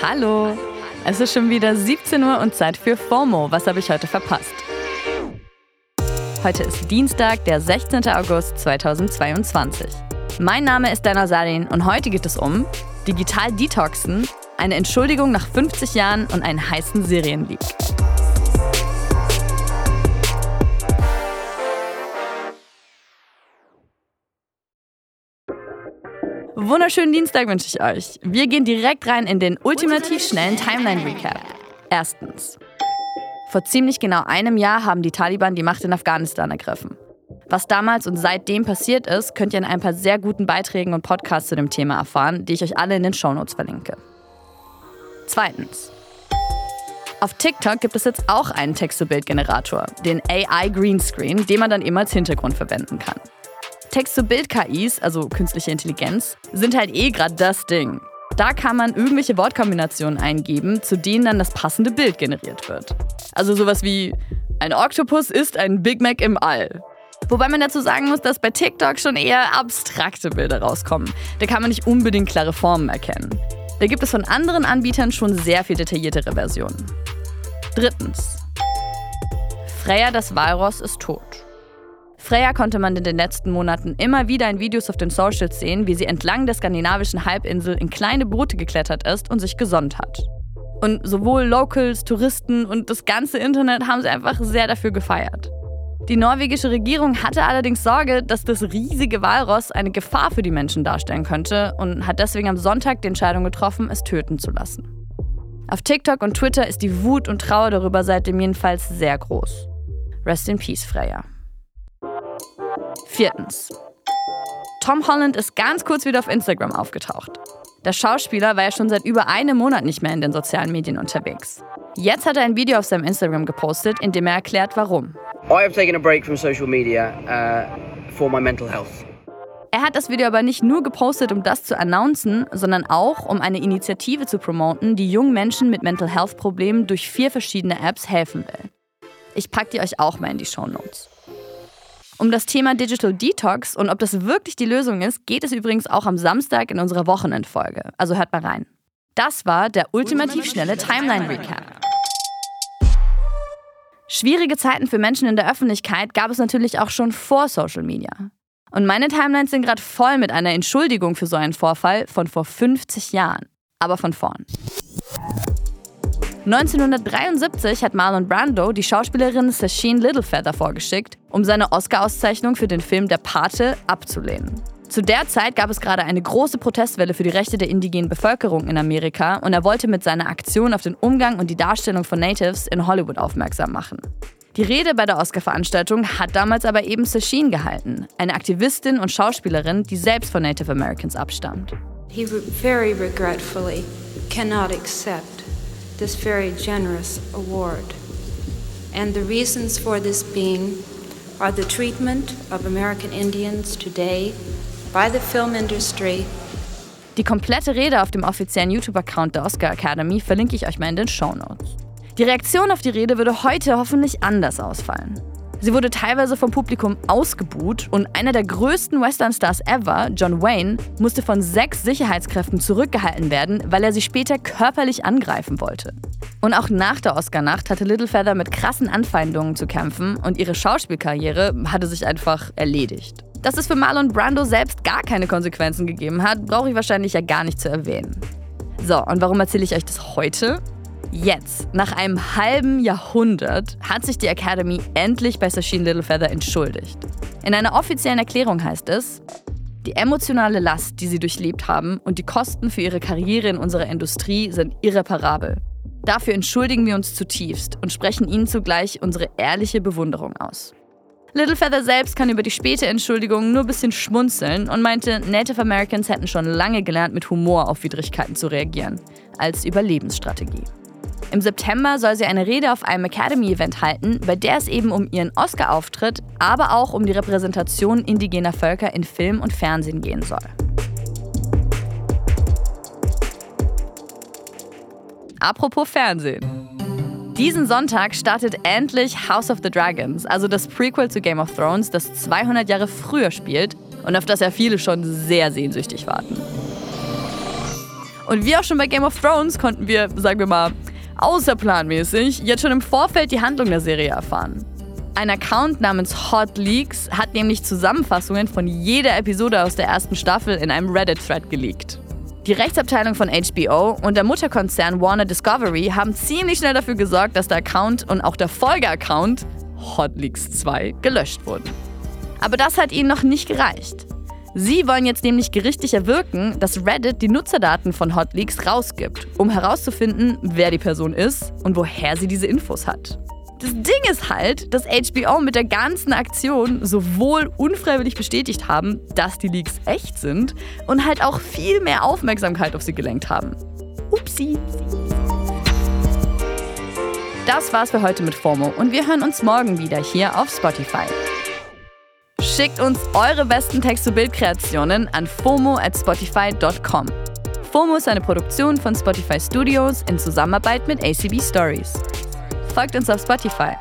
Hallo! Es ist schon wieder 17 Uhr und Zeit für FOMO. Was habe ich heute verpasst? Heute ist Dienstag, der 16. August 2022. Mein Name ist Dana Salin und heute geht es um Digital Detoxen, eine Entschuldigung nach 50 Jahren und einen heißen Serienleak. Wunderschönen Dienstag wünsche ich euch. Wir gehen direkt rein in den ultimativ schnellen Timeline Recap. Erstens. Vor ziemlich genau einem Jahr haben die Taliban die Macht in Afghanistan ergriffen. Was damals und seitdem passiert ist, könnt ihr in ein paar sehr guten Beiträgen und Podcasts zu dem Thema erfahren, die ich euch alle in den Shownotes verlinke. Zweitens. Auf TikTok gibt es jetzt auch einen Text-to-Bild-Generator, den AI Greenscreen, den man dann eben als Hintergrund verwenden kann. Text-to-Bild-KIs, also künstliche Intelligenz, sind halt eh gerade das Ding. Da kann man irgendwelche Wortkombinationen eingeben, zu denen dann das passende Bild generiert wird. Also sowas wie ein Oktopus ist ein Big Mac im All. Wobei man dazu sagen muss, dass bei TikTok schon eher abstrakte Bilder rauskommen. Da kann man nicht unbedingt klare Formen erkennen. Da gibt es von anderen Anbietern schon sehr viel detailliertere Versionen. Drittens. Freya das Walross ist tot. Freya konnte man in den letzten Monaten immer wieder in Videos auf den Socials sehen, wie sie entlang der skandinavischen Halbinsel in kleine Boote geklettert ist und sich gesonnt hat. Und sowohl Locals, Touristen und das ganze Internet haben sie einfach sehr dafür gefeiert. Die norwegische Regierung hatte allerdings Sorge, dass das riesige Walross eine Gefahr für die Menschen darstellen könnte und hat deswegen am Sonntag die Entscheidung getroffen, es töten zu lassen. Auf TikTok und Twitter ist die Wut und Trauer darüber seitdem jedenfalls sehr groß. Rest in Peace, Freya. Viertens. Tom Holland ist ganz kurz wieder auf Instagram aufgetaucht. Der Schauspieler war ja schon seit über einem Monat nicht mehr in den sozialen Medien unterwegs. Jetzt hat er ein Video auf seinem Instagram gepostet, in dem er erklärt, warum. I have taken a break from social media uh, for my mental health. Er hat das Video aber nicht nur gepostet, um das zu announcen, sondern auch, um eine Initiative zu promoten, die jungen Menschen mit Mental Health Problemen durch vier verschiedene Apps helfen will. Ich packe die euch auch mal in die Show Notes. Um das Thema Digital Detox und ob das wirklich die Lösung ist, geht es übrigens auch am Samstag in unserer Wochenendfolge. Also hört mal rein. Das war der ultimativ schnelle Timeline Recap. Schwierige Zeiten für Menschen in der Öffentlichkeit gab es natürlich auch schon vor Social Media. Und meine Timelines sind gerade voll mit einer Entschuldigung für so einen Vorfall von vor 50 Jahren. Aber von vorn. 1973 hat Marlon Brando die Schauspielerin Sacheen Littlefeather vorgeschickt, um seine Oscar-Auszeichnung für den Film Der Pate abzulehnen. Zu der Zeit gab es gerade eine große Protestwelle für die Rechte der indigenen Bevölkerung in Amerika und er wollte mit seiner Aktion auf den Umgang und die Darstellung von Natives in Hollywood aufmerksam machen. Die Rede bei der Oscar-Veranstaltung hat damals aber eben Sacheen gehalten, eine Aktivistin und Schauspielerin, die selbst von Native Americans abstammt. He very regretfully cannot accept this very generous award. And the reasons for this being are the treatment of American Indians today by the film industry. Die komplette Rede auf dem offiziellen YouTube-Account der Oscar Academy verlinke ich euch mal in den Show Notes. Die Reaktion auf die Rede würde heute hoffentlich anders ausfallen. Sie wurde teilweise vom Publikum ausgebuht und einer der größten Western-Stars ever, John Wayne, musste von sechs Sicherheitskräften zurückgehalten werden, weil er sie später körperlich angreifen wollte. Und auch nach der Oscar-Nacht hatte Littlefeather mit krassen Anfeindungen zu kämpfen und ihre Schauspielkarriere hatte sich einfach erledigt. Dass es für Marlon Brando selbst gar keine Konsequenzen gegeben hat, brauche ich wahrscheinlich ja gar nicht zu erwähnen. So, und warum erzähle ich euch das heute? Jetzt, nach einem halben Jahrhundert, hat sich die Academy endlich bei Sacheen Littlefeather entschuldigt. In einer offiziellen Erklärung heißt es, die emotionale Last, die sie durchlebt haben und die Kosten für ihre Karriere in unserer Industrie sind irreparabel. Dafür entschuldigen wir uns zutiefst und sprechen ihnen zugleich unsere ehrliche Bewunderung aus. Littlefeather selbst kann über die späte Entschuldigung nur ein bisschen schmunzeln und meinte, Native Americans hätten schon lange gelernt, mit Humor auf Widrigkeiten zu reagieren, als Überlebensstrategie. Im September soll sie eine Rede auf einem Academy-Event halten, bei der es eben um ihren Oscar-Auftritt, aber auch um die Repräsentation indigener Völker in Film und Fernsehen gehen soll. Apropos Fernsehen. Diesen Sonntag startet endlich House of the Dragons, also das Prequel zu Game of Thrones, das 200 Jahre früher spielt und auf das ja viele schon sehr sehnsüchtig warten. Und wie auch schon bei Game of Thrones konnten wir, sagen wir mal, außerplanmäßig jetzt schon im Vorfeld die Handlung der Serie erfahren. Ein Account namens Hot Leaks hat nämlich Zusammenfassungen von jeder Episode aus der ersten Staffel in einem Reddit-Thread geleakt. Die Rechtsabteilung von HBO und der Mutterkonzern Warner Discovery haben ziemlich schnell dafür gesorgt, dass der Account und auch der Folgeaccount Hot Leaks 2 gelöscht wurden. Aber das hat ihnen noch nicht gereicht. Sie wollen jetzt nämlich gerichtlich erwirken, dass Reddit die Nutzerdaten von Hotleaks rausgibt, um herauszufinden, wer die Person ist und woher sie diese Infos hat. Das Ding ist halt, dass HBO mit der ganzen Aktion sowohl unfreiwillig bestätigt haben, dass die Leaks echt sind und halt auch viel mehr Aufmerksamkeit auf sie gelenkt haben. Upsi. Das war's für heute mit FOMO und wir hören uns morgen wieder hier auf Spotify. Schickt uns eure besten Text-to-Bild-Kreationen an FOMO at spotify.com. FOMO ist eine Produktion von Spotify Studios in Zusammenarbeit mit ACB Stories folgt uns auf Spotify.